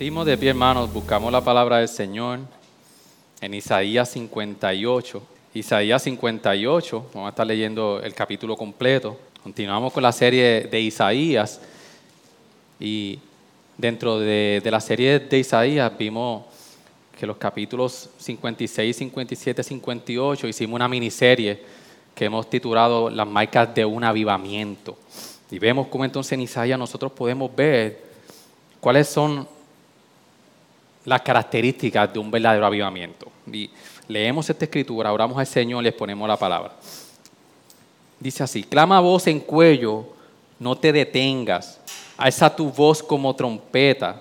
Mismo de pie, hermanos, buscamos la palabra del Señor en Isaías 58. Isaías 58, vamos a estar leyendo el capítulo completo. Continuamos con la serie de Isaías y dentro de, de la serie de Isaías vimos que los capítulos 56, 57, 58 hicimos una miniserie que hemos titulado Las marcas de un avivamiento. Y vemos cómo entonces en Isaías nosotros podemos ver cuáles son las características de un verdadero avivamiento. Leemos esta escritura, oramos al Señor les ponemos la palabra. Dice así, clama voz en cuello, no te detengas, alza tu voz como trompeta,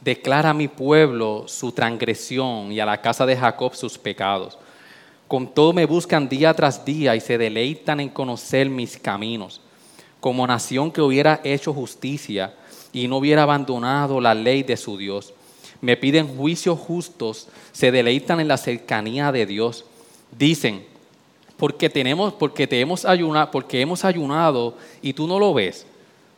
declara a mi pueblo su transgresión y a la casa de Jacob sus pecados. Con todo me buscan día tras día y se deleitan en conocer mis caminos. Como nación que hubiera hecho justicia y no hubiera abandonado la ley de su Dios me piden juicios justos, se deleitan en la cercanía de Dios. Dicen, porque tenemos, porque te hemos ayunado, porque hemos ayunado y tú no lo ves.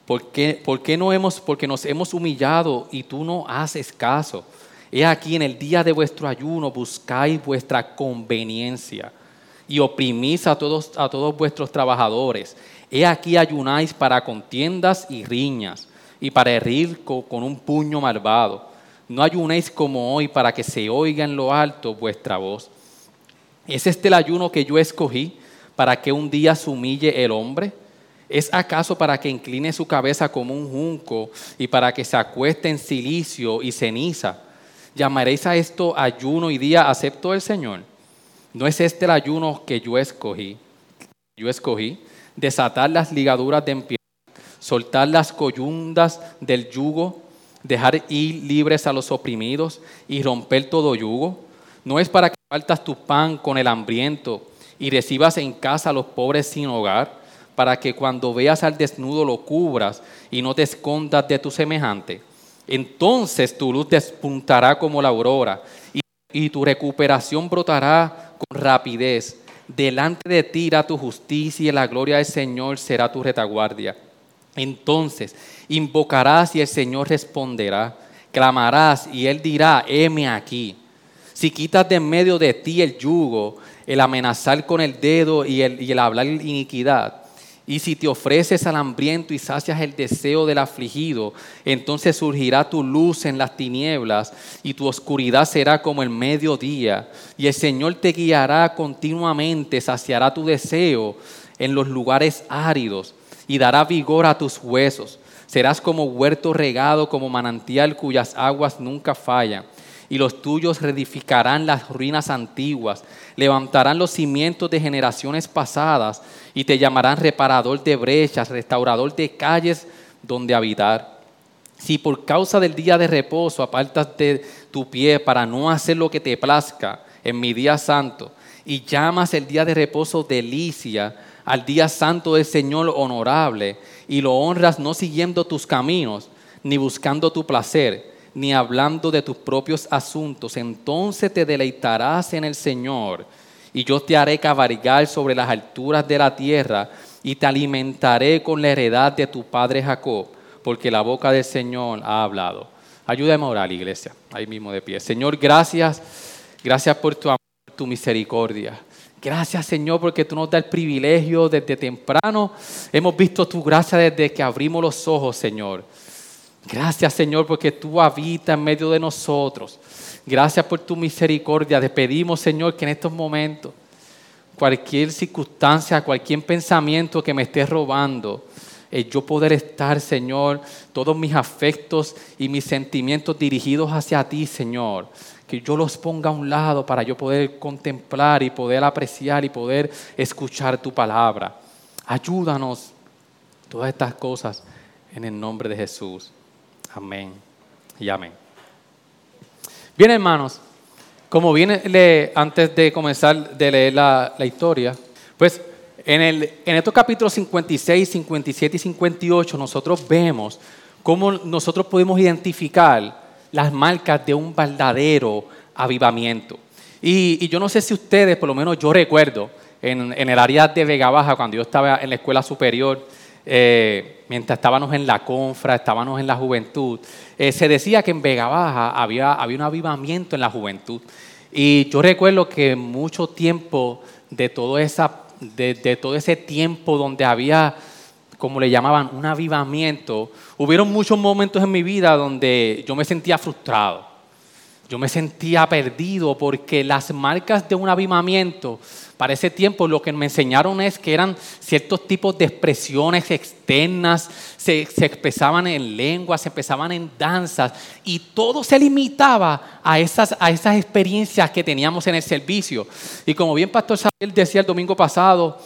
¿Por qué, por qué no hemos, porque nos hemos humillado y tú no haces caso? He aquí en el día de vuestro ayuno buscáis vuestra conveniencia y oprimís a todos, a todos vuestros trabajadores. He aquí ayunáis para contiendas y riñas y para herir con un puño malvado no ayunéis como hoy para que se oiga en lo alto vuestra voz. ¿Es este el ayuno que yo escogí para que un día se humille el hombre? ¿Es acaso para que incline su cabeza como un junco y para que se acueste en silicio y ceniza? ¿Llamaréis a esto ayuno y día acepto el Señor? ¿No es este el ayuno que yo escogí? Yo escogí desatar las ligaduras de pie, soltar las coyundas del yugo, dejar ir libres a los oprimidos y romper todo yugo. No es para que faltas tu pan con el hambriento y recibas en casa a los pobres sin hogar, para que cuando veas al desnudo lo cubras y no te escondas de tu semejante. Entonces tu luz despuntará como la aurora y, y tu recuperación brotará con rapidez. Delante de ti irá tu justicia y la gloria del Señor será tu retaguardia. Entonces invocarás y el Señor responderá. Clamarás y Él dirá, heme aquí. Si quitas de en medio de ti el yugo, el amenazar con el dedo y el, y el hablar iniquidad, y si te ofreces al hambriento y sacias el deseo del afligido, entonces surgirá tu luz en las tinieblas y tu oscuridad será como el mediodía. Y el Señor te guiará continuamente, saciará tu deseo en los lugares áridos y dará vigor a tus huesos. Serás como huerto regado, como manantial cuyas aguas nunca fallan. Y los tuyos reedificarán las ruinas antiguas, levantarán los cimientos de generaciones pasadas y te llamarán reparador de brechas, restaurador de calles donde habitar. Si por causa del día de reposo apartas de tu pie para no hacer lo que te plazca en mi día santo, y llamas el día de reposo delicia, al día santo del Señor honorable y lo honras no siguiendo tus caminos, ni buscando tu placer, ni hablando de tus propios asuntos, entonces te deleitarás en el Señor y yo te haré cabalgar sobre las alturas de la tierra y te alimentaré con la heredad de tu padre Jacob, porque la boca del Señor ha hablado. Ayúdame a orar, iglesia, ahí mismo de pie. Señor, gracias, gracias por tu amor, tu misericordia. Gracias Señor porque tú nos das el privilegio desde temprano. Hemos visto tu gracia desde que abrimos los ojos, Señor. Gracias Señor porque tú habitas en medio de nosotros. Gracias por tu misericordia. Te pedimos Señor que en estos momentos, cualquier circunstancia, cualquier pensamiento que me esté robando, yo poder estar, Señor, todos mis afectos y mis sentimientos dirigidos hacia ti, Señor que yo los ponga a un lado para yo poder contemplar y poder apreciar y poder escuchar tu palabra. Ayúdanos todas estas cosas en el nombre de Jesús. Amén y amén. Bien, hermanos, como viene antes de comenzar de leer la, historia, pues en, el, en estos capítulos 56, 57 y 58 nosotros vemos cómo nosotros podemos identificar las marcas de un verdadero avivamiento. Y, yo no sé si ustedes, por lo menos yo recuerdo, en, el área de Vega Baja, cuando yo estaba en la escuela superior, eh, mientras estábamos en la confra, estábamos en la juventud, eh, se decía que en Vega Baja había, había un avivamiento en la juventud. Y yo recuerdo que mucho tiempo de todo, esa, de, de todo ese tiempo donde había como le llamaban, un avivamiento, hubieron muchos momentos en mi vida donde yo me sentía frustrado. Yo me sentía perdido porque las marcas de un avivamiento, para ese tiempo lo que me enseñaron es que eran ciertos tipos de expresiones externas, se, expresaban en lenguas, se expresaban en danzas y todo se limitaba a esas, a esas experiencias que teníamos en el servicio. Y como bien Pastor Samuel decía el domingo pasado,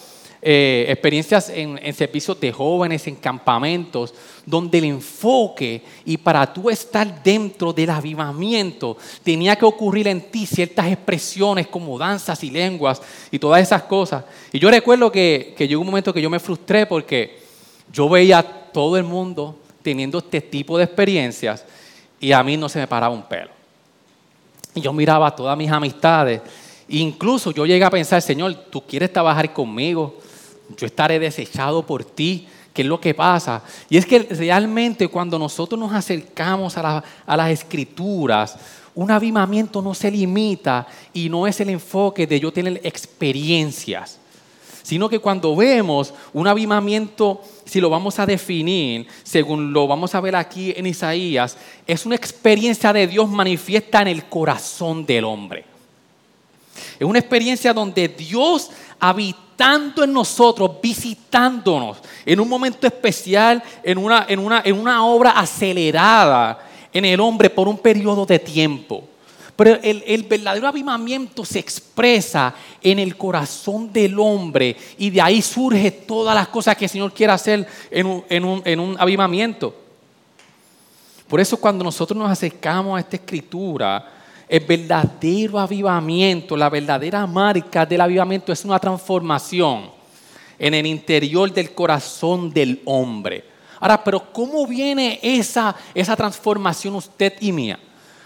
eh, experiencias en, servicios de jóvenes, en campamentos, donde el enfoque y para tú estar dentro del avivamiento tenía que ocurrir en ti ciertas expresiones como danzas y lenguas y todas esas cosas. Y yo recuerdo que, que llegó un momento que yo me frustré porque yo veía a todo el mundo teniendo este tipo de experiencias y a mí no se me paraba un pelo. Y yo miraba a todas mis amistades. Incluso yo llegué a pensar, Señor, ¿tú quieres trabajar conmigo? Yo estaré desechado por ti. ¿Qué es lo que pasa? Y es que realmente cuando nosotros nos acercamos a, las escrituras, un avivamiento no se limita y no es el enfoque de yo tener experiencias, sino que cuando vemos un avivamiento, si lo vamos a definir, según lo vamos a ver aquí en Isaías, es una experiencia de Dios manifiesta en el corazón del hombre. Es una experiencia donde Dios habitando en nosotros, visitándonos en un momento especial, en una, en una, en una obra acelerada en el hombre por un periodo de tiempo. Pero el, verdadero avivamiento se expresa en el corazón del hombre y de ahí surge todas las cosas que el Señor quiere hacer en un, en un, en un avivamiento. Por eso cuando nosotros nos acercamos a esta escritura, el verdadero avivamiento, la verdadera marca del avivamiento es una transformación en el interior del corazón del hombre. Ahora, pero ¿cómo viene esa, esa transformación usted y mía?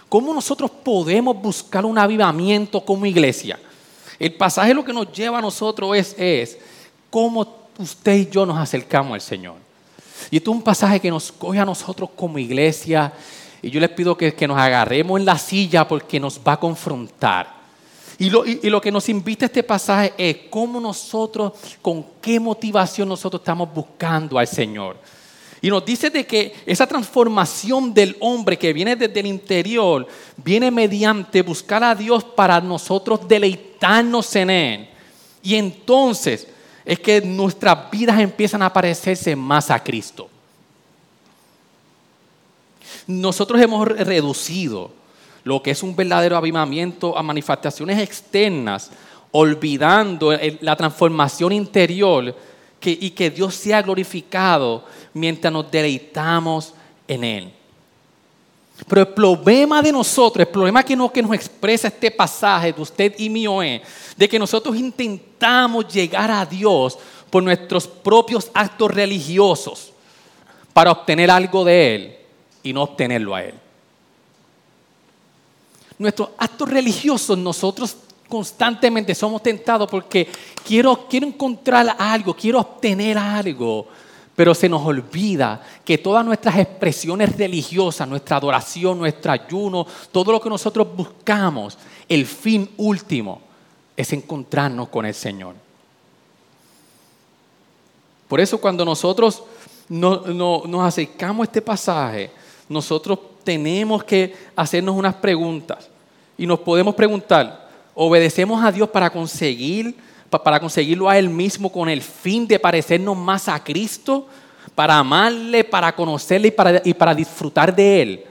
¿Cómo nosotros podemos buscar un avivamiento como iglesia? El pasaje lo que nos lleva a nosotros es, es cómo usted y yo nos acercamos al Señor. Y esto es un pasaje que nos coge a nosotros como iglesia y yo les pido que, nos agarremos en la silla porque nos va a confrontar. Y lo, y lo, que nos invita este pasaje es cómo nosotros, con qué motivación nosotros estamos buscando al Señor. Y nos dice de que esa transformación del hombre que viene desde el interior, viene mediante buscar a Dios para nosotros deleitarnos en Él. Y entonces es que nuestras vidas empiezan a parecerse más a Cristo nosotros hemos reducido lo que es un verdadero avivamiento a manifestaciones externas, olvidando la transformación interior y que Dios sea glorificado mientras nos deleitamos en Él. Pero el problema de nosotros, el problema que, que nos expresa este pasaje de usted y mío es de que nosotros intentamos llegar a Dios por nuestros propios actos religiosos para obtener algo de Él y no obtenerlo a Él. Nuestros actos religiosos, nosotros constantemente somos tentados porque quiero, quiero encontrar algo, quiero obtener algo, pero se nos olvida que todas nuestras expresiones religiosas, nuestra adoración, nuestro ayuno, todo lo que nosotros buscamos, el fin último es encontrarnos con el Señor. Por eso cuando nosotros nos acercamos a este pasaje, nosotros tenemos que hacernos unas preguntas. Y nos podemos preguntar, ¿obedecemos a Dios para conseguir, para conseguirlo a Él mismo con el fin de parecernos más a Cristo? Para amarle, para conocerle y para, y para disfrutar de Él.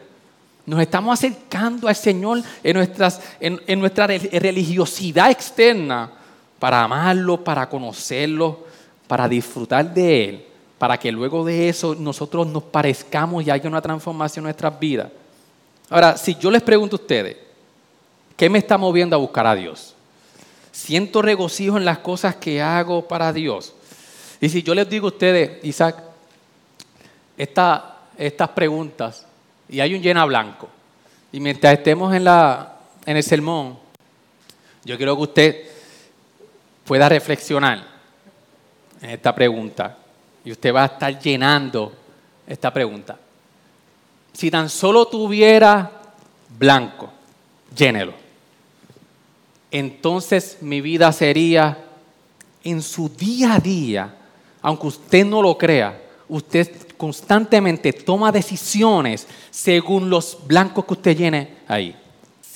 Nos estamos acercando al Señor en, nuestras, en nuestra religiosidad externa para amarlo, para conocerlo, para disfrutar de Él para que luego de eso nosotros nos parezcamos y haya una transformación en nuestras vidas. Ahora, si yo les pregunto a ustedes, ¿Qué me está moviendo a buscar a Dios? Siento regocijo en las cosas que hago para Dios. Y si yo les digo a ustedes, Isaac, estas preguntas, y hay un llena blanco, y mientras estemos en, la, en el sermón, yo quiero que usted pueda reflexionar en esta pregunta. Y usted va a estar llenando esta pregunta. Si tan solo tuviera blanco, llénelo. Entonces mi vida sería en su día a día, aunque usted no lo crea, usted constantemente toma decisiones según los blancos que usted llene ahí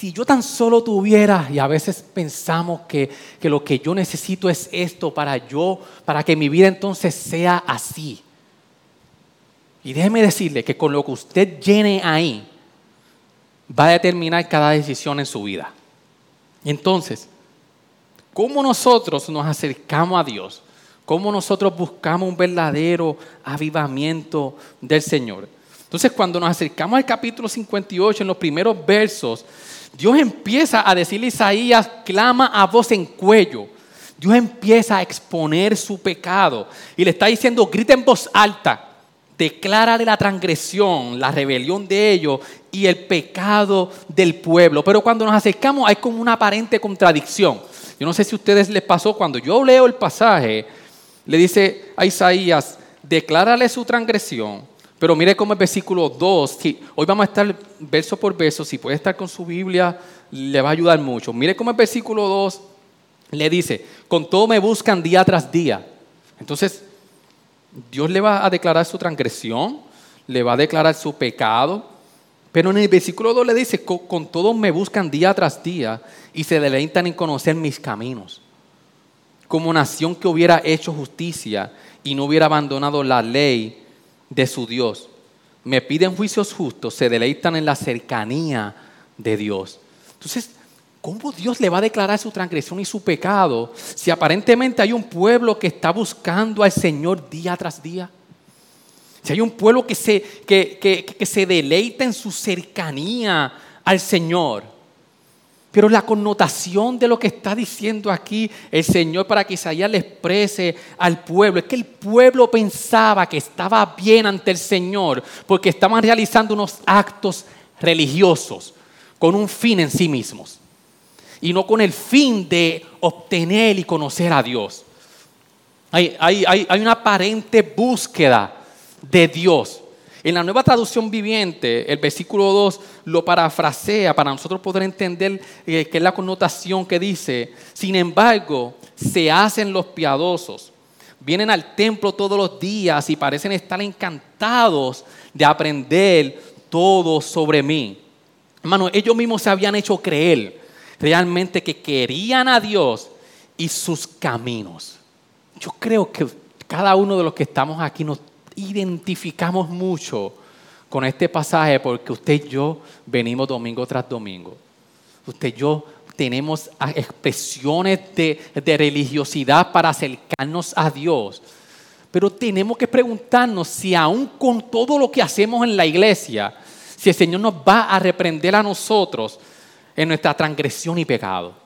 si yo tan solo tuviera, y a veces pensamos que, lo que yo necesito es esto para yo, para que mi vida entonces sea así. Y déjeme decirle que con lo que usted llene ahí, va a determinar cada decisión en su vida. entonces, ¿cómo nosotros nos acercamos a Dios? ¿Cómo nosotros buscamos un verdadero avivamiento del Señor? Entonces, cuando nos acercamos al capítulo 58, en los primeros versos, Dios empieza a decirle a Isaías, clama a voz en cuello. Dios empieza a exponer su pecado y le está diciendo, grita en voz alta, declárale la transgresión, la rebelión de ellos y el pecado del pueblo. Pero cuando nos acercamos hay como una aparente contradicción. Yo no sé si a ustedes les pasó, cuando yo leo el pasaje, le dice a Isaías, declárale su transgresión, pero mire cómo el versículo 2, hoy vamos a estar verso por verso, si puede estar con su Biblia, le va a ayudar mucho. Mire cómo el versículo 2 le dice, con todo me buscan día tras día. Entonces, Dios le va a declarar su transgresión, le va a declarar su pecado, pero en el versículo 2 le dice, con, con todo me buscan día tras día y se deleitan en conocer mis caminos. Como nación que hubiera hecho justicia y no hubiera abandonado la ley de su Dios. Me piden juicios justos, se deleitan en la cercanía de Dios. Entonces, ¿cómo Dios le va a declarar su transgresión y su pecado si aparentemente hay un pueblo que está buscando al Señor día tras día? Si hay un pueblo que se, que, que se deleita en su cercanía al Señor. Pero la connotación de lo que está diciendo aquí el Señor para que Isaías le exprese al pueblo es que el pueblo pensaba que estaba bien ante el Señor porque estaban realizando unos actos religiosos con un fin en sí mismos y no con el fin de obtener y conocer a Dios. Hay, hay, hay una aparente búsqueda de Dios en la nueva traducción viviente, el versículo 2 lo parafrasea para nosotros poder entender eh, qué es la connotación que dice, sin embargo, se hacen los piadosos, vienen al templo todos los días y parecen estar encantados de aprender todo sobre mí. Hermano, ellos mismos se habían hecho creer realmente que querían a Dios y sus caminos. Yo creo que cada uno de los que estamos aquí nos identificamos mucho con este pasaje porque usted y yo venimos domingo tras domingo. Usted y yo tenemos expresiones de, religiosidad para acercarnos a Dios. Pero tenemos que preguntarnos si aún con todo lo que hacemos en la iglesia, si el Señor nos va a reprender a nosotros en nuestra transgresión y pecado.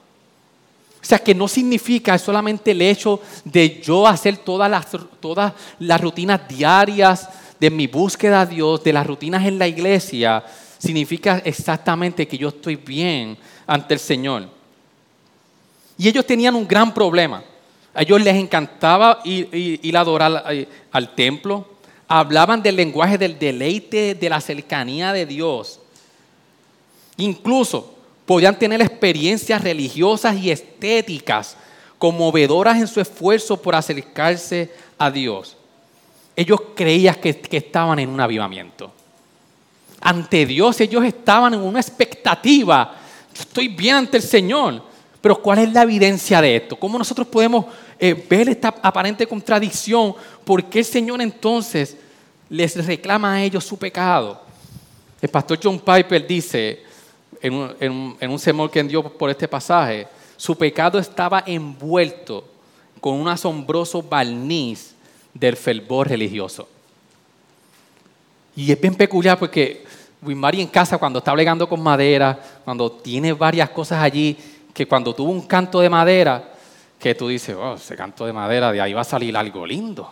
O sea, que no significa solamente el hecho de yo hacer todas las, todas las rutinas diarias de mi búsqueda a Dios, de las rutinas en la iglesia, significa exactamente que yo estoy bien ante el Señor. Y ellos tenían un gran problema. A ellos les encantaba ir, a adorar al templo. Hablaban del lenguaje del deleite, de la cercanía de Dios. Incluso podían tener experiencias religiosas y estéticas conmovedoras en su esfuerzo por acercarse a Dios. Ellos creían que, estaban en un avivamiento. Ante Dios ellos estaban en una expectativa. Estoy bien ante el Señor. Pero ¿cuál es la evidencia de esto? ¿Cómo nosotros podemos eh, ver esta aparente contradicción? ¿Por qué el Señor entonces les reclama a ellos su pecado? El pastor John Piper dice, en un, en, que dio por este pasaje, su pecado estaba envuelto con un asombroso barniz del fervor religioso. Y es bien peculiar porque Wilmary en casa, cuando está bregando con madera, cuando tiene varias cosas allí, que cuando tuvo un canto de madera, que tú dices, oh, ese canto de madera, de ahí va a salir algo lindo.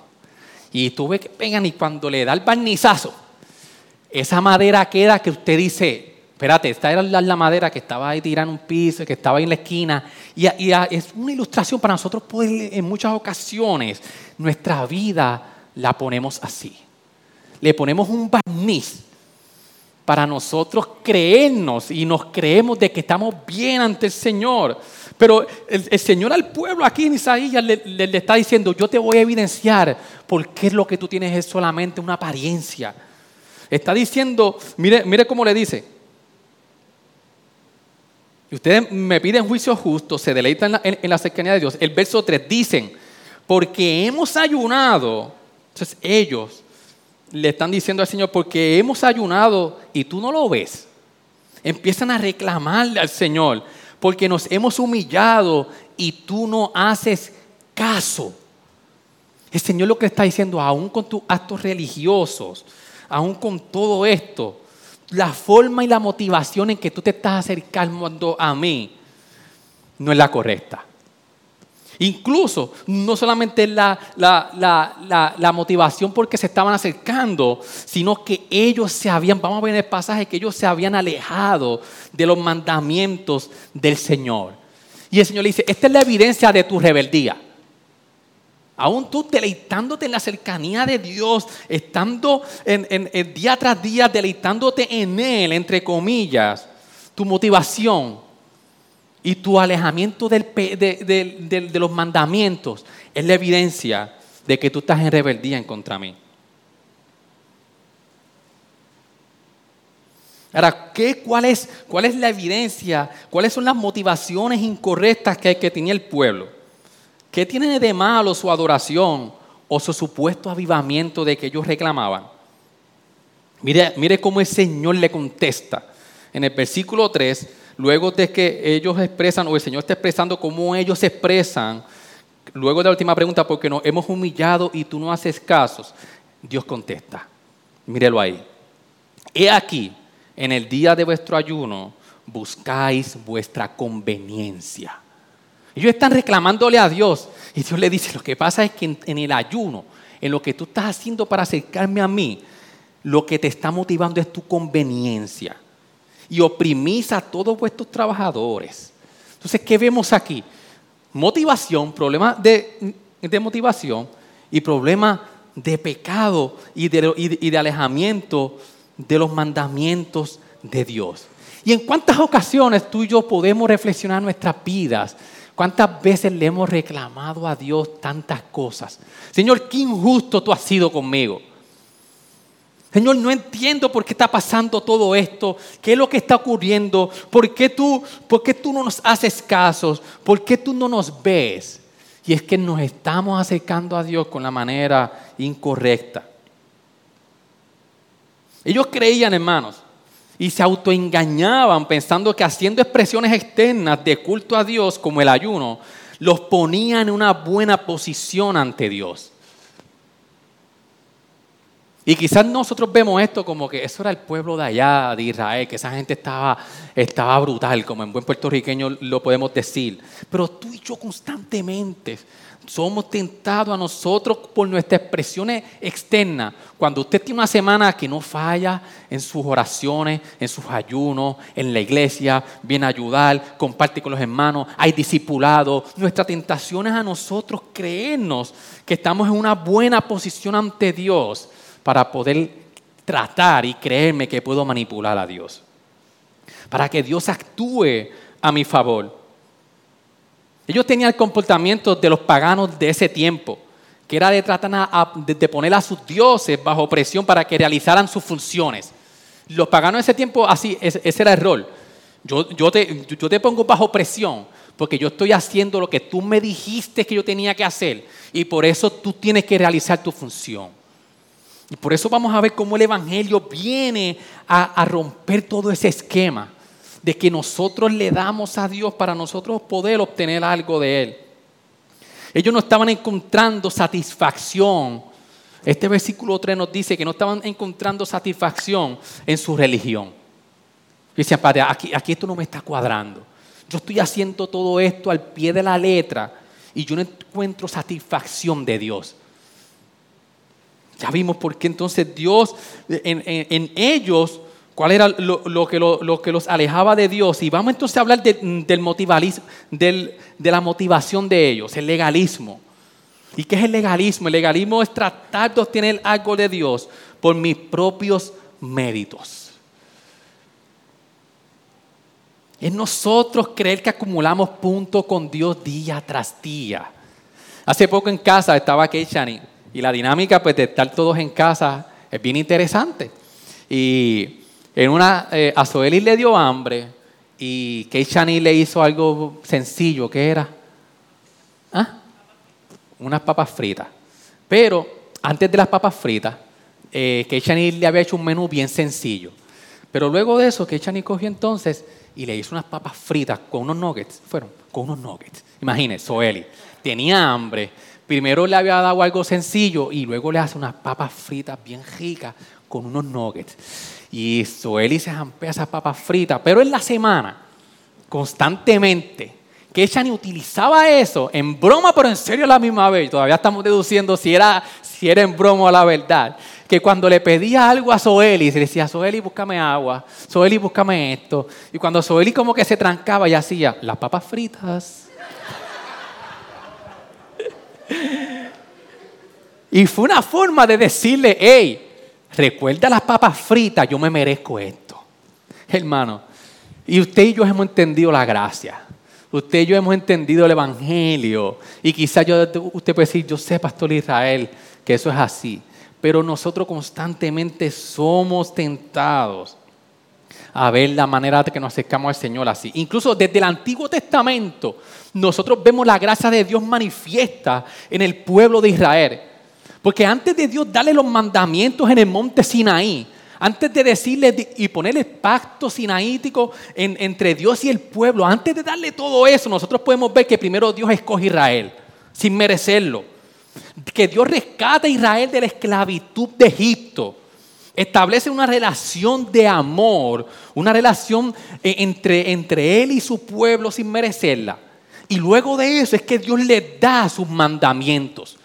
Y tú ves que pegan y cuando le da el barnizazo, esa madera queda que usted dice, espérate, esta era la, madera que estaba ahí tirando un piso, que estaba ahí en la esquina. Y, es una ilustración para nosotros poder, en muchas ocasiones, nuestra vida la ponemos así. Le ponemos un barniz para nosotros creernos y nos creemos de que estamos bien ante el Señor. Pero el, Señor al pueblo aquí en Isaías le, le, está diciendo, yo te voy a evidenciar porque lo que tú tienes es solamente una apariencia. Está diciendo, mire, mire cómo le dice. Y ustedes me piden juicio justo, se deleitan en la, cercanía de Dios. El verso 3 dicen, porque hemos ayunado, entonces ellos le están diciendo al Señor, porque hemos ayunado y tú no lo ves. Empiezan a reclamarle al Señor, porque nos hemos humillado y tú no haces caso. El Señor lo que está diciendo, aún con tus actos religiosos, aún con todo esto, la forma y la motivación en que tú te estás acercando a mí no es la correcta. Incluso, no solamente la, la, motivación porque se estaban acercando, sino que ellos se habían, vamos a ver en el pasaje, que ellos se habían alejado de los mandamientos del Señor. Y el Señor le dice, esta es la evidencia de tu rebeldía. Aún tú deleitándote en la cercanía de Dios, estando en, día tras día deleitándote en Él, entre comillas, tu motivación y tu alejamiento de, los mandamientos es la evidencia de que tú estás en rebeldía en contra mí. Ahora, ¿qué, cuál, es, ¿cuál es la evidencia? ¿Cuáles son las motivaciones incorrectas que, que tenía el pueblo? ¿Qué tiene de malo su adoración o su supuesto avivamiento de que ellos reclamaban? Mire, mire cómo el Señor le contesta. En el versículo 3, luego de que ellos expresan, o el Señor está expresando cómo ellos se expresan, luego de la última pregunta, porque nos hemos humillado y tú no haces casos, Dios contesta. Mírelo ahí. He aquí, en el día de vuestro ayuno, buscáis vuestra conveniencia. Ellos están reclamándole a Dios. Y Dios le dice, lo que pasa es que en, el ayuno, en lo que tú estás haciendo para acercarme a mí, lo que te está motivando es tu conveniencia y oprimís a todos vuestros trabajadores. Entonces, ¿qué vemos aquí? Motivación, problema de, motivación y problema de pecado y de, y de alejamiento de los mandamientos de Dios. ¿Y en cuántas ocasiones tú y yo podemos reflexionar nuestras vidas? ¿Cuántas veces le hemos reclamado a Dios tantas cosas? Señor, qué injusto tú has sido conmigo. Señor, no entiendo por qué está pasando todo esto, qué es lo que está ocurriendo, por qué tú, por qué tú no nos haces casos, por qué tú no nos ves. Y es que nos estamos acercando a Dios con la manera incorrecta. Ellos creían, hermanos, y se autoengañaban pensando que haciendo expresiones externas de culto a Dios, como el ayuno, los ponían en una buena posición ante Dios. Y quizás nosotros vemos esto como que eso era el pueblo de allá, de Israel, que esa gente estaba, estaba brutal, como en buen puertorriqueño lo podemos decir. Pero tú y yo constantemente somos tentados a nosotros por nuestras expresiones externas. Cuando usted tiene una semana que no falla en sus oraciones, en sus ayunos, en la iglesia, viene a ayudar, comparte con los hermanos, hay discipulado. Nuestra tentación es a nosotros creernos que estamos en una buena posición ante Dios para poder tratar y creerme que puedo manipular a Dios. Para que Dios actúe a mi favor. Ellos tenían el comportamiento de los paganos de ese tiempo, que era de tratar de poner a sus dioses bajo presión para que realizaran sus funciones. Los paganos de ese tiempo, así, ese era el rol. Yo, te pongo bajo presión porque yo estoy haciendo lo que tú me dijiste que yo tenía que hacer y por eso tú tienes que realizar tu función. Y por eso vamos a ver cómo el Evangelio viene a, romper todo ese esquema de que nosotros le damos a Dios para nosotros poder obtener algo de Él. Ellos no estaban encontrando satisfacción. Este versículo 3 nos dice que no estaban encontrando satisfacción en su religión. Decían, padre, aquí esto no me está cuadrando. Yo estoy haciendo todo esto al pie de la letra y yo no encuentro satisfacción de Dios. Ya vimos por qué entonces Dios en, ellos, cuál era lo, que lo, que los alejaba de Dios. Y vamos entonces a hablar del del, de la motivación de ellos, el legalismo. ¿Y qué es el legalismo? El legalismo es tratar de obtener algo de Dios por mis propios méritos. Es nosotros creer que acumulamos puntos con Dios día tras día. Hace poco en casa estaba Keishani y la dinámica pues, de estar todos en casa es bien interesante. Y en una, eh, a Zoeli le dio hambre y Keishani le hizo algo sencillo, ¿qué era? ¿Ah? Unas papas fritas. Pero antes de las papas fritas, eh, Keishani le había hecho un menú bien sencillo. Pero luego de eso, Keishani cogió entonces y le hizo unas papas fritas con unos nuggets. Fueron con unos nuggets. Imagínese, Zoeli tenía hambre. Primero le había dado algo sencillo y luego le hace unas papas fritas bien ricas con unos nuggets. Y Zoeli se jampea esas papas fritas. Pero en la semana, constantemente, que ni utilizaba eso en broma, pero en serio a la misma vez. Todavía estamos deduciendo si era, si era en broma o la verdad que cuando le pedía algo a Zoeli, se le decía, Zoeli, búscame agua, Zoeli, búscame esto. Y cuando Zoeli como que se trancaba y hacía, las papas fritas. Y fue una forma de decirle, hey, recuerda las papas fritas, yo me merezco esto. Hermano, y usted y yo hemos entendido la gracia. Usted y yo hemos entendido el Evangelio. Y quizás usted puede decir, yo sé, Pastor Israel, que eso es así pero nosotros constantemente somos tentados a ver la manera de que nos acercamos al Señor así. Incluso desde el Antiguo Testamento, nosotros vemos la gracia de Dios manifiesta en el pueblo de Israel. Porque antes de Dios darle los mandamientos en el monte Sinaí, antes de decirle y poner el pacto sinaítico entre Dios y el pueblo, antes de darle todo eso, nosotros podemos ver que primero Dios escoge a Israel, sin merecerlo que Dios rescata a Israel de la esclavitud de Egipto. Establece una relación de amor, una relación eh, entre, Él y su pueblo sin merecerla. Y luego de eso es que Dios le da sus mandamientos.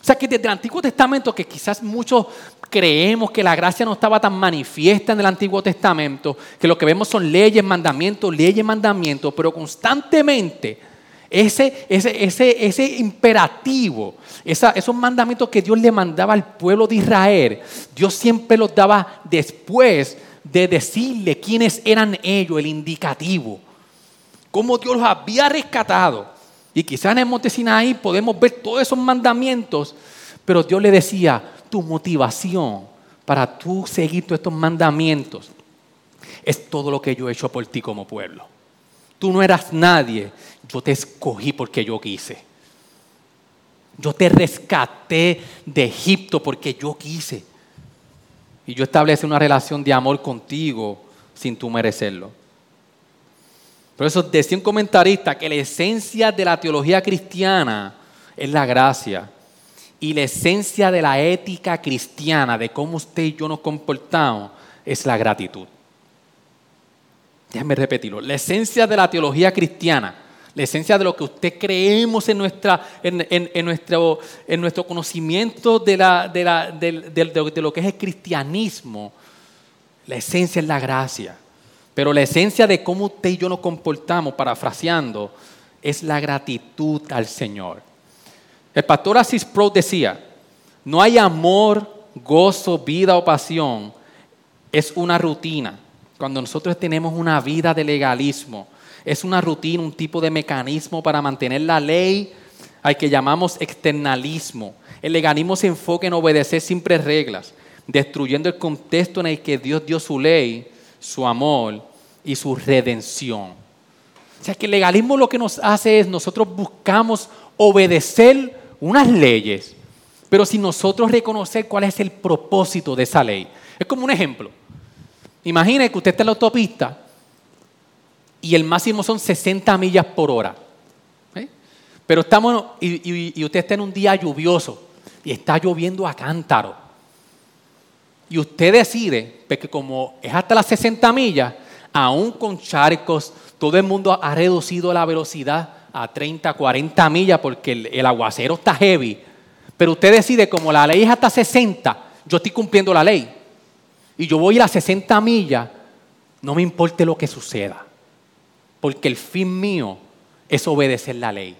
O sea que desde el Antiguo Testamento, que quizás muchos creemos que la gracia no estaba tan manifiesta en el Antiguo Testamento, que lo que vemos son leyes, mandamientos, leyes, mandamientos, pero constantemente ese, ese, ese, ese imperativo, esos mandamientos que Dios le mandaba al pueblo de Israel, Dios siempre los daba después de decirle quiénes eran ellos, el indicativo. Cómo Dios los había rescatado. Y quizás en el monte Sinaí podemos ver todos esos mandamientos, pero Dios le decía, tu motivación para tú seguir todos estos mandamientos es todo lo que yo he hecho por ti como pueblo. Tú no eras nadie, yo te escogí porque yo quise. Yo te rescaté de Egipto porque yo quise. Y yo establecí una relación de amor contigo sin tú merecerlo. Por eso decía un comentarista que la esencia de la teología cristiana es la gracia. Y la esencia de la ética cristiana, de cómo usted y yo nos comportamos, es la gratitud. Déjame repetirlo. La esencia de la teología cristiana, la esencia de lo que usted creemos en, nuestra, en, nuestro, en nuestro, conocimiento de, la, de, lo que es el cristianismo, la esencia es la gracia. Pero la esencia de cómo usted y yo nos comportamos, parafraseando, es la gratitud al Señor. El pastor Assis Pro decía, no hay amor, gozo, vida o pasión, es una rutina cuando nosotros tenemos una vida de legalismo, es una rutina, un tipo de mecanismo para mantener la ley al que llamamos externalismo. El legalismo se enfoca en obedecer siempre reglas, destruyendo el contexto en el que Dios dio su ley, su amor y su redención. O sea que el legalismo lo que nos hace es nosotros buscamos obedecer unas leyes, pero sin nosotros reconocer cuál es el propósito de esa ley. Es como un ejemplo. Imagine que usted está en la autopista y el máximo son 60 millas por hora. ¿eh? Pero estamos, y, usted está en un día lluvioso y está lloviendo a cántaro. Y usted decide, porque como es hasta las 60 millas, aún con charcos, todo el mundo ha reducido la velocidad a 30, 40 millas porque el, el aguacero está heavy. Pero usted decide, como la ley es hasta 60, yo estoy cumpliendo la ley. Y yo voy a a 60 millas, no me importe lo que suceda. Porque el fin mío es obedecer la ley.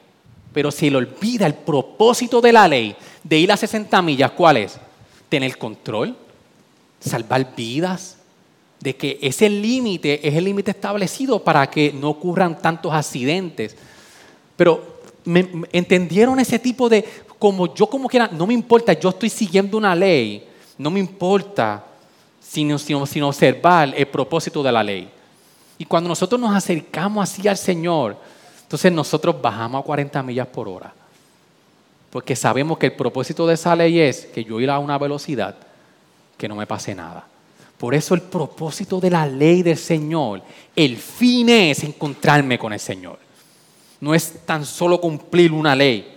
Pero si le olvida el propósito de la ley de ir a 60 millas, ¿cuál es? Tener control, salvar vidas, de que ese límite es el límite establecido para que no ocurran tantos accidentes. Pero me, entendieron ese tipo de, como yo como quiera, no me importa, yo estoy siguiendo una ley, no me importa sino, sino observar el propósito de la ley. Y cuando nosotros nos acercamos así al Señor, entonces nosotros bajamos a 40 millas por hora. Porque sabemos que el propósito de esa ley es que yo ir a una velocidad que no me pase nada. Por eso el propósito de la ley del Señor, el fin es encontrarme con el Señor. No es tan solo cumplir una ley.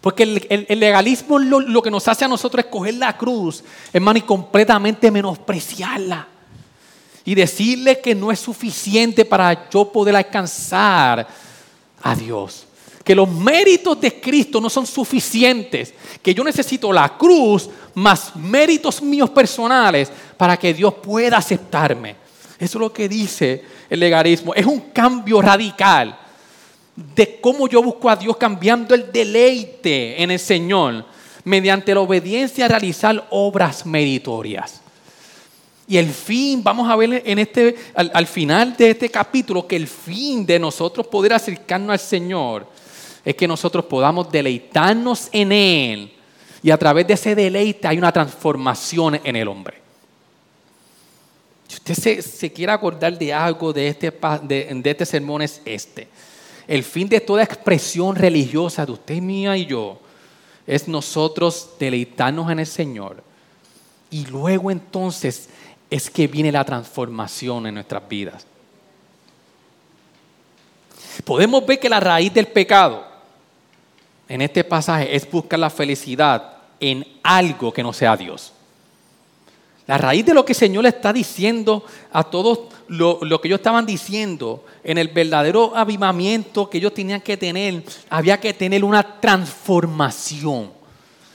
Porque el, legalismo lo, que nos hace a nosotros es coger la cruz, hermano, y completamente menospreciarla. Y decirle que no es suficiente para yo poder alcanzar a Dios que los méritos de Cristo no son suficientes, que yo necesito la cruz más méritos míos personales para que Dios pueda aceptarme. Eso es lo que dice el legalismo. Es un cambio radical de cómo yo busco a Dios cambiando el deleite en el Señor mediante la obediencia a realizar obras meritorias. Y el fin, vamos a ver en este, al, al, final de este capítulo, que el fin de nosotros poder acercarnos al Señor es que nosotros podamos deleitarnos en Él y a través de ese deleite hay una transformación en el hombre. Si usted se, quiere acordar de algo de este, de, este sermón es este. El fin de toda expresión religiosa de usted, mía y yo es nosotros deleitarnos en el Señor. Y luego entonces es que viene la transformación en nuestras vidas. Podemos ver que la raíz del pecado en este pasaje es buscar la felicidad en algo que no sea Dios. La raíz de lo que el Señor le está diciendo a todos lo, que ellos estaban diciendo en el verdadero avivamiento que ellos tenían que tener, había que tener una transformación.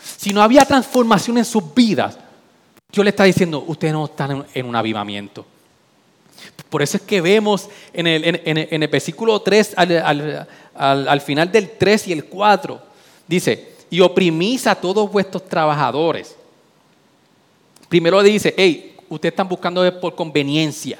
Si no había transformación en sus vidas, Dios le está diciendo, ustedes no están en un avivamiento. Por eso es que vemos en el, versículo 3, al, al, final del 3 y el 4, dice, y oprimís a todos vuestros trabajadores. Primero dice, hey, ustedes están buscando por conveniencia,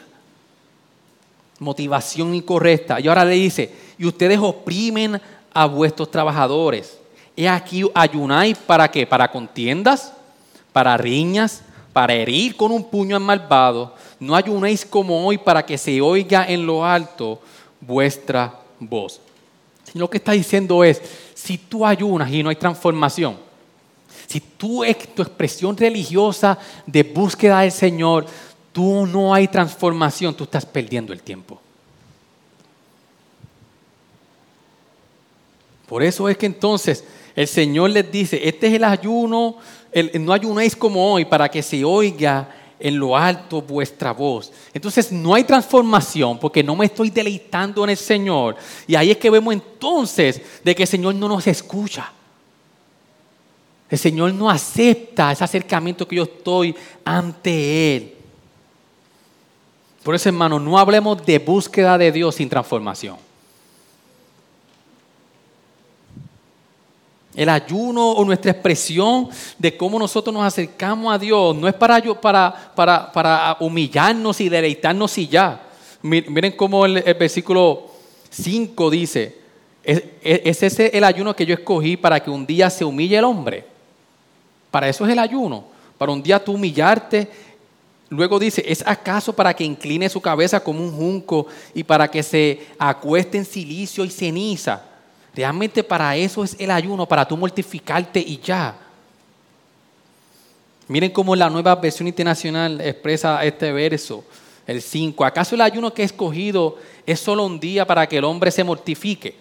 motivación incorrecta. Y ahora le dice, y ustedes oprimen a vuestros trabajadores. He aquí ayunáis para qué? Para contiendas, para riñas, para herir con un puño al malvado. No ayunéis como hoy para que se oiga en lo alto vuestra voz. Lo que está diciendo es, si tú ayunas y no hay transformación, si tú tu expresión religiosa de búsqueda del Señor, tú no hay transformación, tú estás perdiendo el tiempo. Por eso es que entonces el Señor les dice, este es el ayuno, no ayunéis como hoy para que se oiga en lo alto vuestra voz. Entonces no hay transformación porque no me estoy deleitando en el Señor. Y ahí es que vemos entonces de que el Señor no nos escucha. El Señor no acepta ese acercamiento que yo estoy ante Él. Por eso, hermano, no hablemos de búsqueda de Dios sin transformación. El ayuno o nuestra expresión de cómo nosotros nos acercamos a Dios no es para, para, para, para humillarnos y deleitarnos y ya. Miren cómo el, versículo 5 dice, ¿es, ¿es ese el ayuno que yo escogí para que un día se humille el hombre? Para eso es el ayuno, para un día tú humillarte. Luego dice, ¿es acaso para que incline su cabeza como un junco y para que se acueste en silicio y ceniza? Realmente para eso es el ayuno, para tú mortificarte y ya. Miren cómo la nueva versión internacional expresa este verso, el 5. ¿Acaso el ayuno que he escogido es solo un día para que el hombre se mortifique?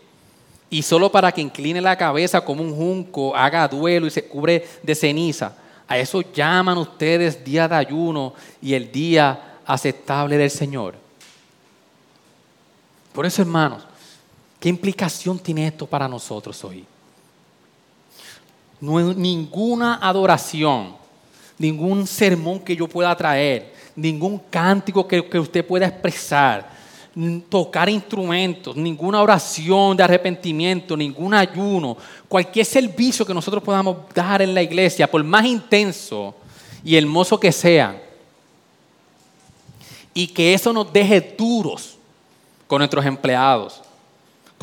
Y solo para que incline la cabeza como un junco, haga duelo y se cubre de ceniza. A eso llaman ustedes día de ayuno y el día aceptable del Señor. Por eso, hermanos, ¿qué implicación tiene esto para nosotros hoy? No ninguna adoración, ningún sermón que yo pueda traer, ningún cántico que, que usted pueda expresar, tocar instrumentos, ninguna oración de arrepentimiento, ningún ayuno, cualquier servicio que nosotros podamos dar en la iglesia, por más intenso y hermoso que sea, y que eso nos deje duros con nuestros empleados,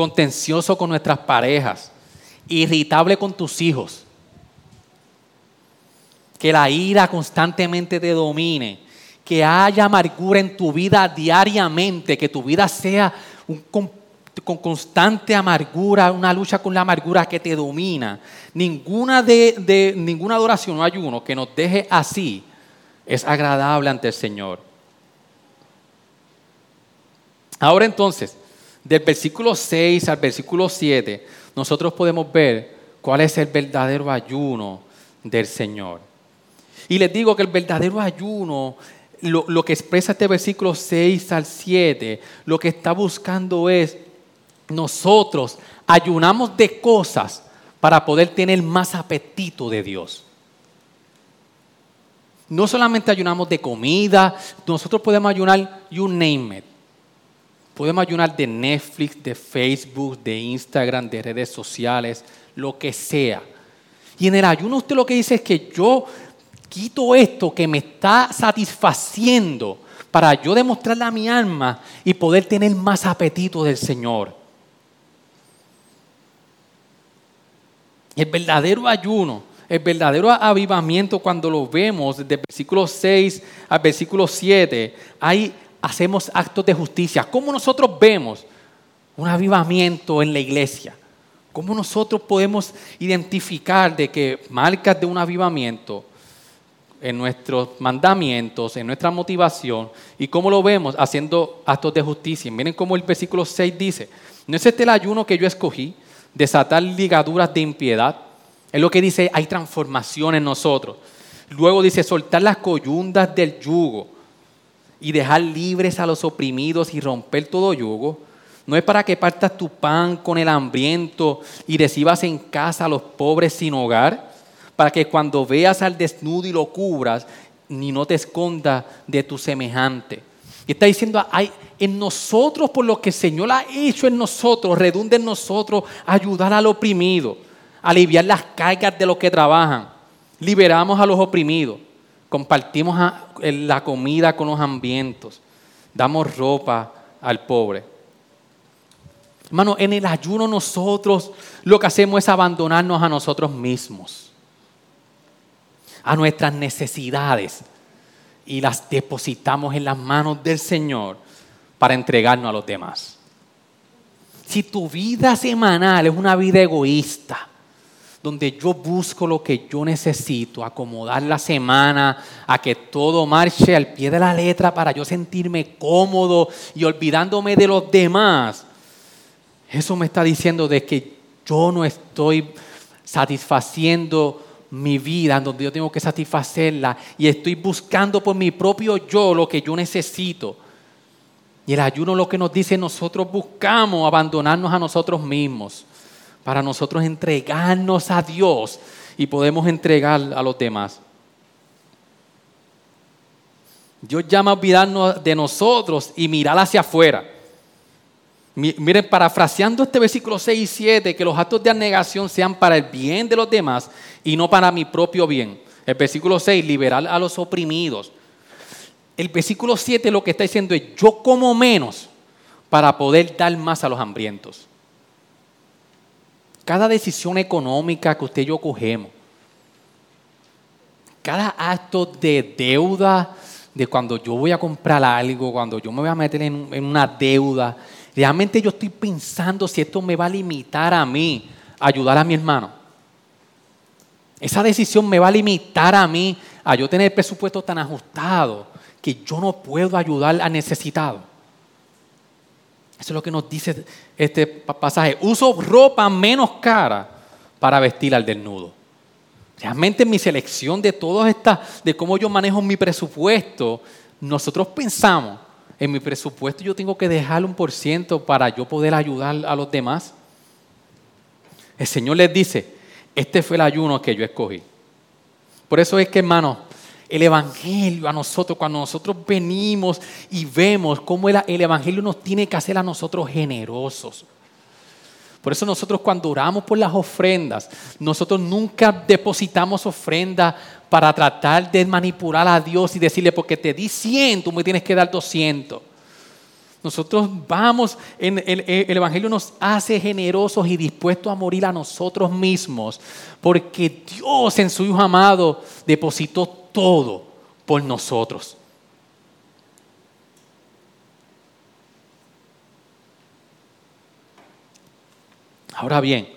contencioso con nuestras parejas, irritable con tus hijos, que la ira constantemente te domine, que haya amargura en tu vida diariamente, que tu vida sea con, constante amargura, una lucha con la amargura que te domina. Ninguna, de, ninguna adoración o ayuno que nos deje así es agradable ante el Señor. Ahora entonces, del versículo 6 al versículo 7, nosotros podemos ver cuál es el verdadero ayuno del Señor. Y les digo que el verdadero ayuno lo, que expresa este versículo 6 al 7, lo que está buscando es nosotros ayunamos de cosas para poder tener más apetito de Dios. No solamente ayunamos de comida, nosotros podemos ayunar, you name it. Podemos ayunar de Netflix, de Facebook, de Instagram, de redes sociales, lo que sea. Y en el ayuno usted lo que dice es que yo quito esto que me está satisfaciendo para yo demostrarle a mi alma y poder tener más apetito del Señor. El verdadero ayuno, el verdadero avivamiento cuando lo vemos desde el versículo 6 al versículo 7, ahí hacemos actos de justicia. ¿Cómo nosotros vemos un avivamiento en la iglesia? ¿Cómo nosotros podemos identificar de que marcas de un avivamiento en nuestros mandamientos, en nuestra motivación. ¿Y cómo lo vemos? Haciendo actos de justicia. Miren cómo el versículo 6 dice, ¿no es este el ayuno que yo escogí? Desatar ligaduras de impiedad. Es lo que dice, hay transformación en nosotros. Luego dice, soltar las coyundas del yugo y dejar libres a los oprimidos y romper todo yugo. No es para que partas tu pan con el hambriento y recibas en casa a los pobres sin hogar para que cuando veas al desnudo y lo cubras, ni no te esconda de tu semejante. Y está diciendo, hay en nosotros, por lo que el Señor ha hecho en nosotros, redunde en nosotros ayudar al oprimido, aliviar las cargas de los que trabajan, liberamos a los oprimidos, compartimos la comida con los hambrientos, damos ropa al pobre. Hermano, en el ayuno nosotros lo que hacemos es abandonarnos a nosotros mismos a nuestras necesidades y las depositamos en las manos del Señor para entregarnos a los demás. Si tu vida semanal es una vida egoísta, donde yo busco lo que yo necesito, acomodar la semana, a que todo marche al pie de la letra para yo sentirme cómodo y olvidándome de los demás, eso me está diciendo de que yo no estoy satisfaciendo mi vida, donde yo tengo que satisfacerla y estoy buscando por mi propio yo lo que yo necesito. Y el ayuno lo que nos dice, nosotros buscamos abandonarnos a nosotros mismos para nosotros entregarnos a Dios y podemos entregar a los demás. Dios llama a olvidarnos de nosotros y mirar hacia afuera. Miren, parafraseando este versículo 6 y 7, que los actos de abnegación sean para el bien de los demás y no para mi propio bien. El versículo 6, liberar a los oprimidos. El versículo 7 lo que está diciendo es, yo como menos para poder dar más a los hambrientos. Cada decisión económica que usted y yo cogemos, cada acto de deuda, de cuando yo voy a comprar algo, cuando yo me voy a meter en, una deuda, Realmente yo estoy pensando si esto me va a limitar a mí a ayudar a mi hermano. Esa decisión me va a limitar a mí a yo tener presupuesto tan ajustado que yo no puedo ayudar al necesitado. Eso es lo que nos dice este pasaje. Uso ropa menos cara para vestir al desnudo. Realmente en mi selección de todas estas, de cómo yo manejo mi presupuesto, nosotros pensamos en mi presupuesto yo tengo que dejar un por ciento para yo poder ayudar a los demás. El Señor les dice, este fue el ayuno que yo escogí. Por eso es que, hermano, el Evangelio a nosotros, cuando nosotros venimos y vemos cómo el, el Evangelio nos tiene que hacer a nosotros generosos. Por eso nosotros cuando oramos por las ofrendas, nosotros nunca depositamos ofrenda para tratar de manipular a Dios y decirle, porque te di 100, tú me tienes que dar 200. Nosotros vamos, el, Evangelio nos hace generosos y dispuestos a morir a nosotros mismos, porque Dios en su Hijo amado depositó todo por nosotros. Ahora bien,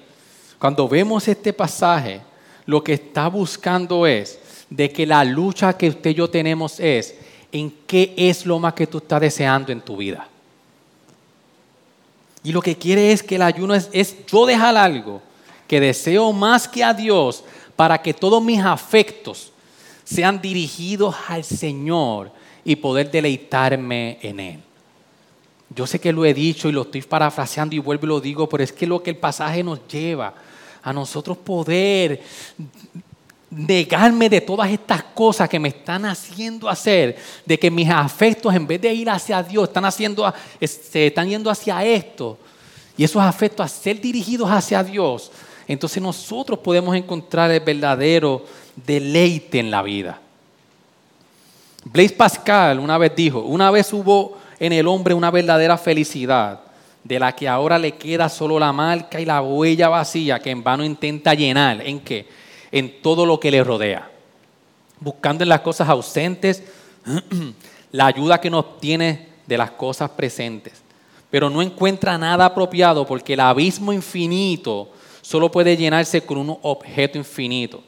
cuando vemos este pasaje, lo que está buscando es de que la lucha que usted y yo tenemos es en qué es lo más que tú estás deseando en tu vida. Y lo que quiere es que el ayuno es, es yo dejar algo que deseo más que a Dios para que todos mis afectos sean dirigidos al Señor y poder deleitarme en Él. Yo sé que lo he dicho y lo estoy parafraseando y vuelvo y lo digo, pero es que lo que el pasaje nos lleva a nosotros poder negarme de todas estas cosas que me están haciendo hacer, de que mis afectos en vez de ir hacia Dios están haciendo, se están yendo hacia esto, y esos afectos a ser dirigidos hacia Dios, entonces nosotros podemos encontrar el verdadero deleite en la vida. Blaise Pascal una vez dijo, una vez hubo en el hombre una verdadera felicidad, de la que ahora le queda solo la marca y la huella vacía que en vano intenta llenar. ¿En qué? En todo lo que le rodea. Buscando en las cosas ausentes la ayuda que nos obtiene de las cosas presentes. Pero no encuentra nada apropiado porque el abismo infinito solo puede llenarse con un objeto infinito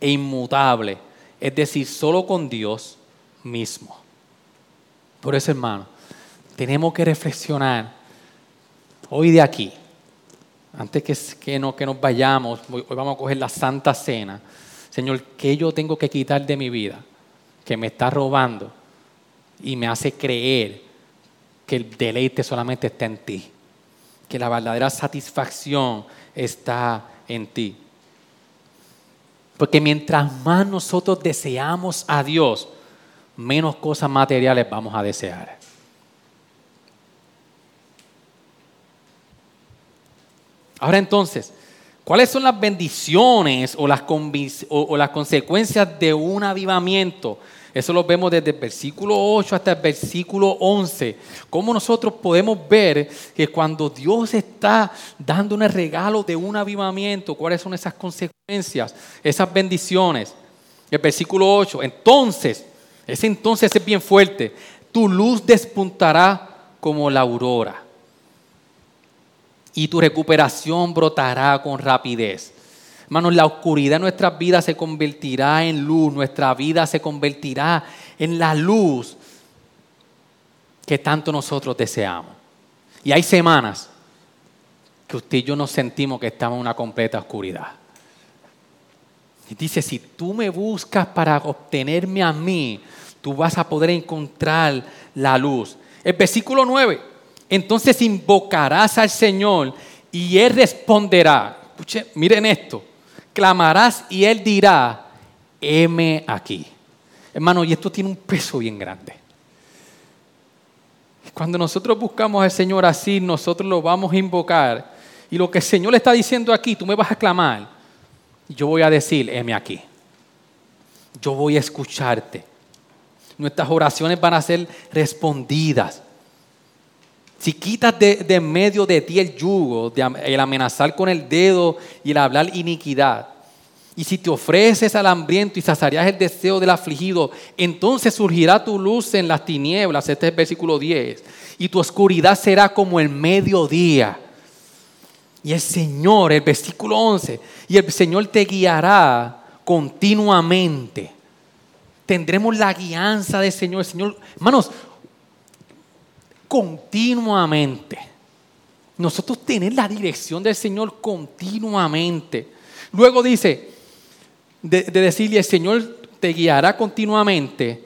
e inmutable, es decir, solo con Dios mismo. Por eso, hermano, tenemos que reflexionar hoy de aquí, antes que, que, no, que nos vayamos, hoy vamos a coger la Santa Cena. Señor, ¿qué yo tengo que quitar de mi vida que me está robando y me hace creer que el deleite solamente está en ti? Que la verdadera satisfacción está en ti. Porque mientras más nosotros deseamos a Dios, menos cosas materiales vamos a desear. Ahora entonces, ¿cuáles son las bendiciones o las, o, las consecuencias de un avivamiento? Eso lo vemos desde el versículo 8 hasta el versículo 11. Cómo nosotros podemos ver que cuando Dios está dando un regalo de un avivamiento, cuáles son esas consecuencias, esas bendiciones. El versículo 8, entonces, ese entonces es bien fuerte, tu luz despuntará como la aurora y tu recuperación brotará con rapidez. Hermanos, la oscuridad de nuestras vidas se convertirá en luz, nuestra vida se convertirá en la luz que tanto nosotros deseamos. Y hay semanas que usted y yo nos sentimos que estamos en una completa oscuridad. Y dice, si tú me buscas para obtenerme a mí, tú vas a poder encontrar la luz. El versículo 9 entonces invocarás al Señor y Él responderá. Escuche, miren esto. Clamarás y Él dirá, heme aquí. Hermano, y esto tiene un peso bien grande. Cuando nosotros buscamos al Señor así, nosotros lo vamos a invocar. Y lo que el Señor le está diciendo aquí, tú me vas a clamar. Yo voy a decir, heme aquí. Yo voy a escucharte. Nuestras oraciones van a ser respondidas. Si quitas de, medio de ti el yugo, el amenazar con el dedo y el hablar iniquidad, y si te ofreces al hambriento y saciarás el deseo del afligido, entonces surgirá tu luz en las tinieblas, este es el versículo 10, y tu oscuridad será como el mediodía. Y el Señor, el versículo 11, y el Señor te guiará continuamente. Tendremos la guianza del Señor. Señor, hermanos, continuamente. Nosotros tener la dirección del Señor continuamente. Luego dice, de, decirle, el Señor te guiará continuamente,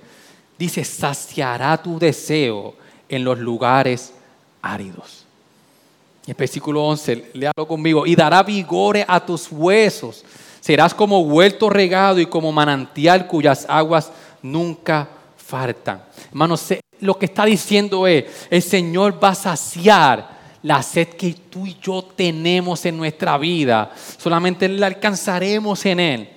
dice, saciará tu deseo en los lugares áridos. Y el versículo 11, léalo conmigo, y dará vigores a tus huesos. Serás como huerto regado y como manantial cuyas aguas nunca faltan. Hermanos, lo que está diciendo es, el Señor va a saciar la sed que tú y yo tenemos en nuestra vida. Solamente la alcanzaremos en Él.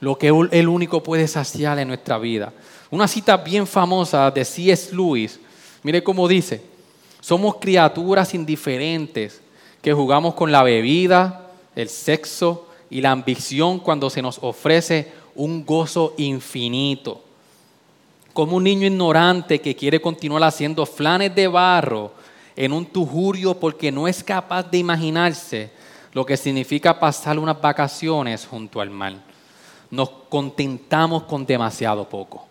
Lo que Él único puede saciar en nuestra vida. Una cita bien famosa de C.S. Lewis. Mire cómo dice. Somos criaturas indiferentes que jugamos con la bebida, el sexo y la ambición cuando se nos ofrece un gozo infinito. Como un niño ignorante que quiere continuar haciendo flanes de barro en un tujurio porque no es capaz de imaginarse lo que significa pasar unas vacaciones junto al mar. Nos contentamos con demasiado poco.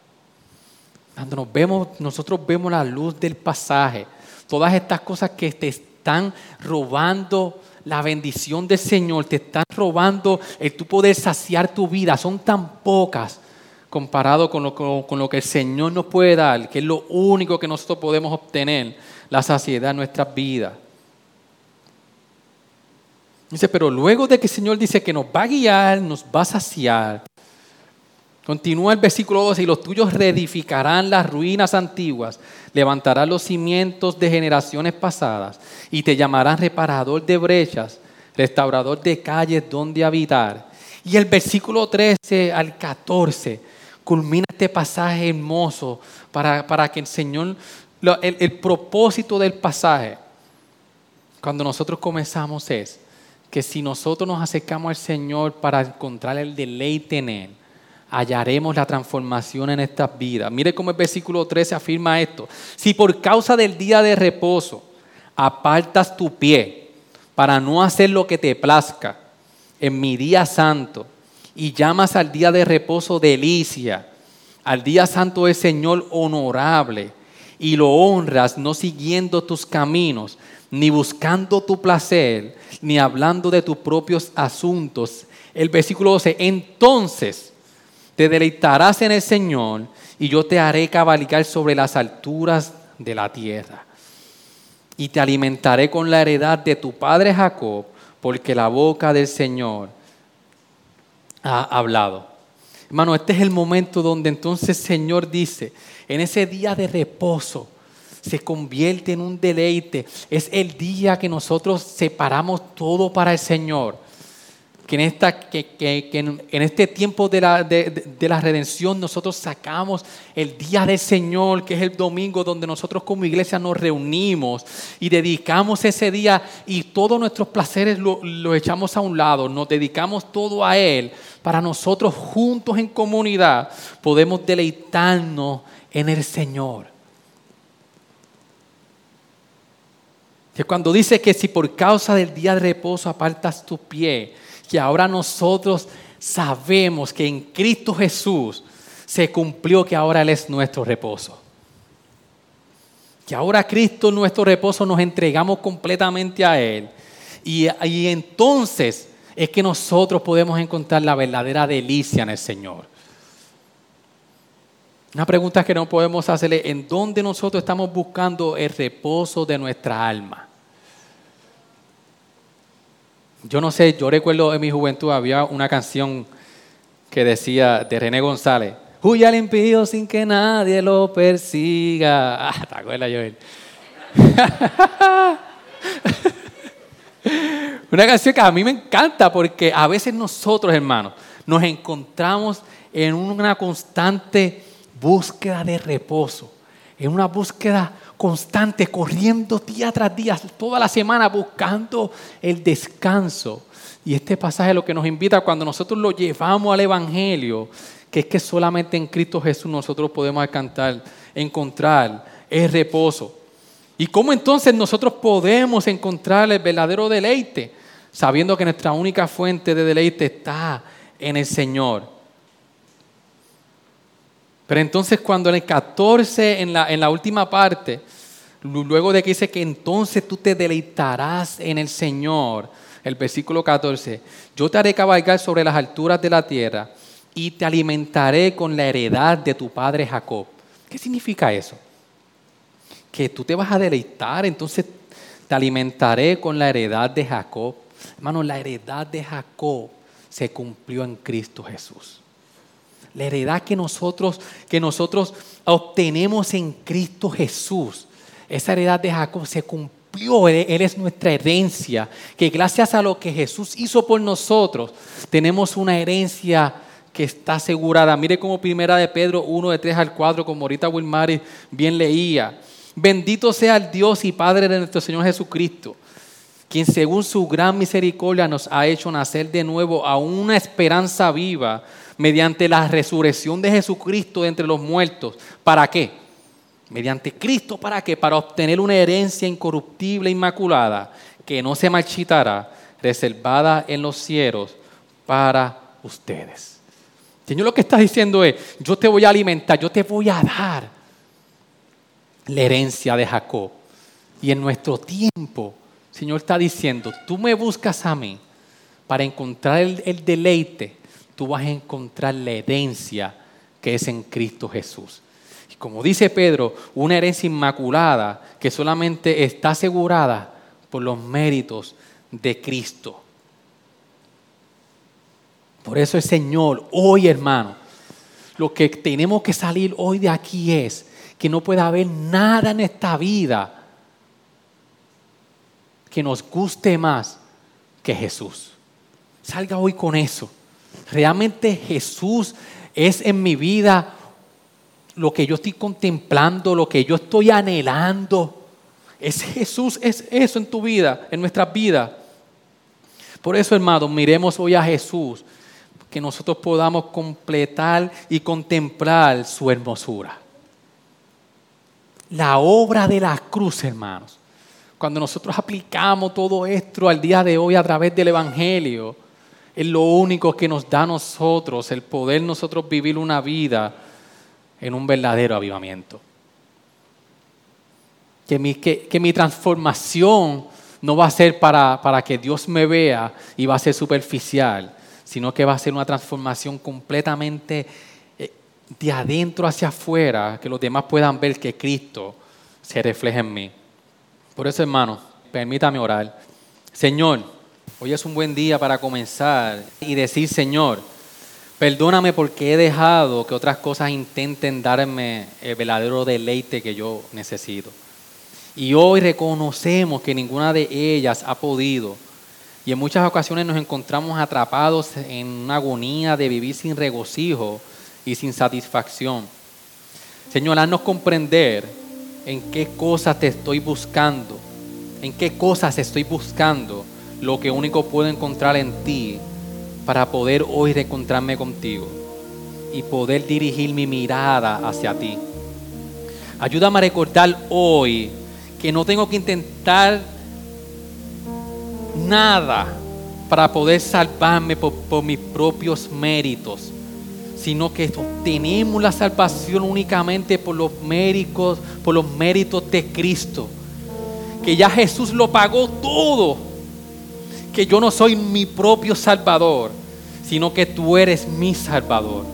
Cuando nos vemos, nosotros vemos la luz del pasaje, todas estas cosas que te están robando la bendición del Señor, te están robando el tu poder saciar tu vida, son tan pocas comparado con lo, con lo que el Señor nos puede dar, que es lo único que nosotros podemos obtener la saciedad en nuestras vidas. Dice, pero luego de que el Señor dice que nos va a guiar, nos va a saciar. Continúa el versículo 12, y los tuyos reedificarán las ruinas antiguas, levantarán los cimientos de generaciones pasadas, y te llamarán reparador de brechas, restaurador de calles donde habitar. Y el versículo 13 al 14 culmina este pasaje hermoso para, para que el Señor el, propósito del pasaje, cuando nosotros comenzamos es que si nosotros nos acercamos al Señor para encontrar el deleite en Él, hallaremos la transformación en estas vidas. Mire cómo el versículo 13 afirma esto. Si por causa del día de reposo apartas tu pie para no hacer lo que te plazca en mi día santo y llamas al día de reposo delicia, al día santo del Señor honorable, y lo honras no siguiendo tus caminos, ni buscando tu placer, ni hablando de tus propios asuntos. El versículo 12, entonces te deleitarás en el Señor y yo te haré cabalgar sobre las alturas de la tierra. Y te alimentaré con la heredad de tu padre Jacob, porque la boca del Señor ha hablado. Hermano, este es el momento donde entonces el Señor dice, en ese día de reposo, se convierte en un deleite. Es el día que nosotros separamos todo para el Señor. Que en, esta, que, en, este tiempo de la, de, la redención nosotros sacamos el día del Señor, que es el domingo donde nosotros como iglesia nos reunimos y dedicamos ese día y todos nuestros placeres los lo echamos a un lado, nos dedicamos todo a Él para nosotros juntos en comunidad podemos deleitarnos en el Señor. Que cuando dice que si por causa del día de reposo apartas tu pie, que ahora nosotros sabemos que en Cristo Jesús se cumplió que ahora Él es nuestro reposo. Que ahora Cristo nuestro reposo nos entregamos completamente a Él. Y, y entonces es que nosotros podemos encontrar la verdadera delicia en el Señor. Una pregunta que no podemos hacerle, ¿en dónde nosotros estamos buscando el reposo de nuestra alma? Yo no sé, yo recuerdo en mi juventud había una canción que decía de René González, huye al impío sin que nadie lo persiga. Ah, ¿te acuerdas, Joel? una canción que a mí me encanta porque a veces nosotros, hermanos, nos encontramos en una constante búsqueda de reposo, en una búsqueda constante, corriendo día tras día, toda la semana buscando el descanso. Y este pasaje lo que nos invita cuando nosotros lo llevamos al Evangelio, que es que solamente en Cristo Jesús nosotros podemos alcanzar, encontrar el reposo. ¿Y cómo entonces nosotros podemos encontrar el verdadero deleite? Sabiendo que nuestra única fuente de deleite está en el Señor. Pero entonces cuando en el 14, en la, en la última parte, luego de que dice que entonces tú te deleitarás en el Señor, el versículo 14, yo te haré cabalgar sobre las alturas de la tierra y te alimentaré con la heredad de tu padre Jacob. ¿Qué significa eso? que tú te vas a deleitar, entonces te alimentaré con la heredad de Jacob. Hermano, la heredad de Jacob se cumplió en Cristo Jesús. La heredad que nosotros, que nosotros obtenemos en Cristo Jesús, esa heredad de Jacob se cumplió. Él es nuestra herencia, que gracias a lo que Jesús hizo por nosotros, tenemos una herencia que está asegurada. Mire como primera de Pedro 1 de 3 al 4, como ahorita Wilmary bien leía. Bendito sea el Dios y Padre de nuestro Señor Jesucristo, quien según su gran misericordia nos ha hecho nacer de nuevo a una esperanza viva mediante la resurrección de Jesucristo de entre los muertos. ¿Para qué? Mediante Cristo, ¿para qué? Para obtener una herencia incorruptible, inmaculada, que no se marchitará, reservada en los cielos para ustedes. Señor lo que está diciendo es, yo te voy a alimentar, yo te voy a dar la herencia de Jacob. Y en nuestro tiempo, Señor está diciendo, tú me buscas a mí para encontrar el, deleite, tú vas a encontrar la herencia que es en Cristo Jesús. Y como dice Pedro, una herencia inmaculada que solamente está asegurada por los méritos de Cristo. Por eso el Señor, hoy hermano, lo que tenemos que salir hoy de aquí es que no puede haber nada en esta vida que nos guste más que Jesús. Salga hoy con eso. Realmente Jesús es en mi vida lo que yo estoy contemplando, lo que yo estoy anhelando. Es Jesús, es eso en tu vida, en nuestra vida. Por eso, hermanos, miremos hoy a Jesús que nosotros podamos completar y contemplar su hermosura. La obra de la cruz, hermanos. Cuando nosotros aplicamos todo esto al día de hoy a través del Evangelio, es lo único que nos da a nosotros el poder nosotros vivir una vida en un verdadero avivamiento. Que mi, que mi transformación no va a ser para, para que Dios me vea y va a ser superficial, sino que va a ser una transformación completamente eh, de adentro hacia afuera, que los demás puedan ver que Cristo se refleja en mí. Por eso, hermano, permítame orar. Señor, hoy es un buen día para comenzar y decir, Señor, perdóname porque he dejado que otras cosas intenten darme el verdadero deleite que yo necesito. Y hoy reconocemos que ninguna de ellas ha podido y en muchas ocasiones nos encontramos atrapados en una agonía de vivir sin regocijo y sin satisfacción. Señor, haznos comprender en qué cosas te estoy buscando, en qué cosas estoy buscando lo que único puedo encontrar en ti para poder hoy reencontrarme contigo y poder dirigir mi mirada hacia ti. Ayúdame a recordar hoy que no tengo que intentar nada para poder salvarme por, mis propios méritos, sino que obtenemos la salvación únicamente por los méritos, por los méritos de Cristo. Que ya Jesús lo pagó todo. Que yo no soy mi propio salvador, sino que tú eres mi salvador.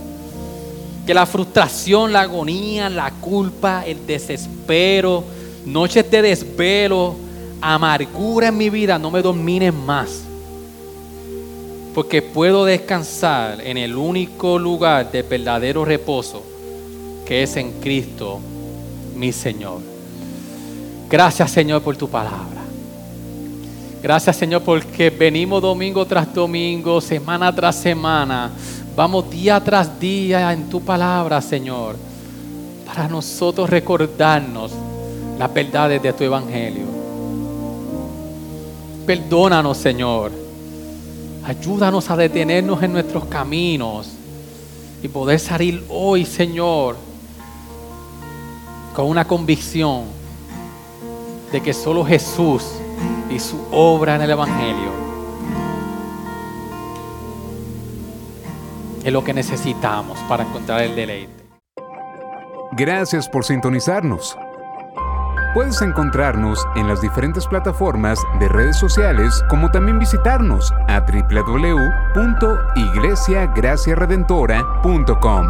Que la frustración, la agonía, la culpa, el desespero, noches de desvelo, amargura en mi vida no me domine más. Porque puedo descansar en el único lugar de verdadero reposo que es en Cristo, mi Señor. Gracias Señor por tu palabra. Gracias Señor porque venimos domingo tras domingo, semana tras semana. Vamos día tras día en tu palabra, Señor, para nosotros recordarnos las verdades de tu evangelio. Perdónanos, Señor. Ayúdanos a detenernos en nuestros caminos y poder salir hoy, Señor, con una convicción de que solo Jesús y su obra en el Evangelio es lo que necesitamos para encontrar el deleite. Gracias por sintonizarnos. Puedes encontrarnos en las diferentes plataformas de redes sociales, como también visitarnos a www.iglesiagraciaredentora.com.